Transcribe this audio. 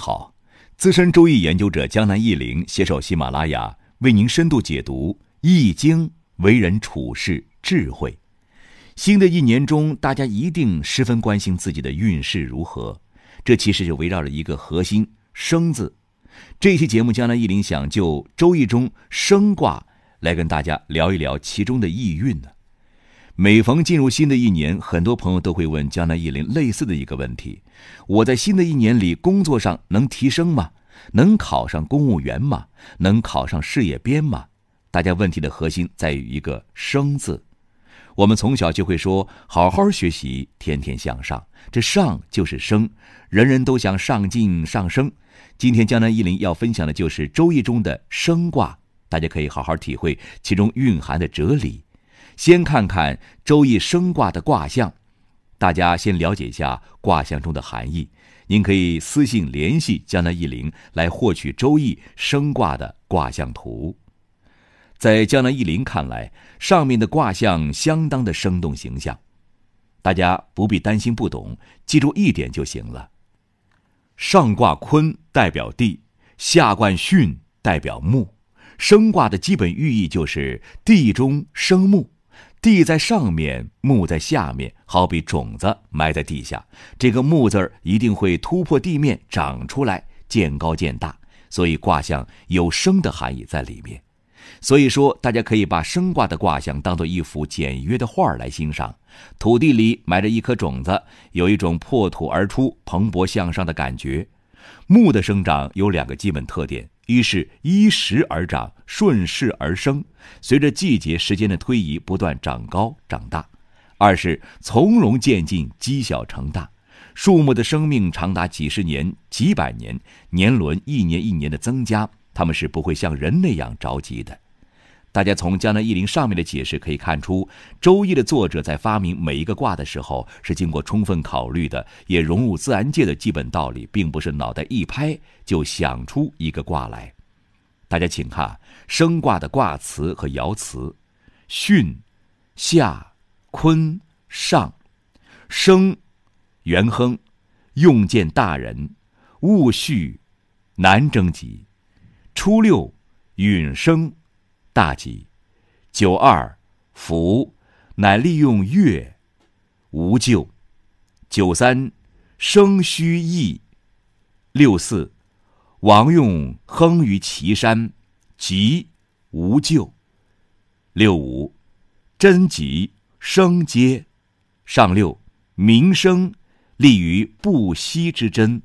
好，资深周易研究者江南易林携手喜马拉雅为您深度解读《易经》为人处事智慧。新的一年中，大家一定十分关心自己的运势如何。这其实就围绕着一个核心“生”字。这期节目，江南易林想就周易中生卦来跟大家聊一聊其中的意蕴呢。每逢进入新的一年，很多朋友都会问江南一林类似的一个问题：我在新的一年里工作上能提升吗？能考上公务员吗？能考上事业编吗？大家问题的核心在于一个“生”字。我们从小就会说：“好好学习，天天向上。”这“上”就是升，人人都想上进上升。今天江南一林要分享的就是《周易》中的升卦，大家可以好好体会其中蕴含的哲理。先看看《周易》生卦的卦象，大家先了解一下卦象中的含义。您可以私信联系江南易林来获取《周易》生卦的卦象图。在江南易林看来，上面的卦象相当的生动形象，大家不必担心不懂，记住一点就行了。上卦坤代表地，下卦巽代表木。生卦的基本寓意就是地中生木。地在上面，木在下面，好比种子埋在地下，这个木字儿一定会突破地面长出来，渐高渐大，所以卦象有生的含义在里面。所以说，大家可以把生卦的卦象当做一幅简约的画来欣赏。土地里埋着一颗种子，有一种破土而出、蓬勃向上的感觉。木的生长有两个基本特点。一是依时而长，顺势而生，随着季节时间的推移不断长高长大；二是从容渐进，积小成大。树木的生命长达几十年、几百年，年轮一年一年的增加，它们是不会像人那样着急的。大家从江南易林上面的解释可以看出，《周易》的作者在发明每一个卦的时候是经过充分考虑的，也融入自然界的基本道理，并不是脑袋一拍就想出一个卦来。大家请看生卦的卦辞和爻辞：巽、下、坤、上。生，元亨，用见大人，戊戌，难征吉。初六，允生。大吉，九二福，乃利用月，无咎。九三生虚益，六四王用亨于岐山，吉无咎。六五贞吉生阶，上六民生利于不息之贞。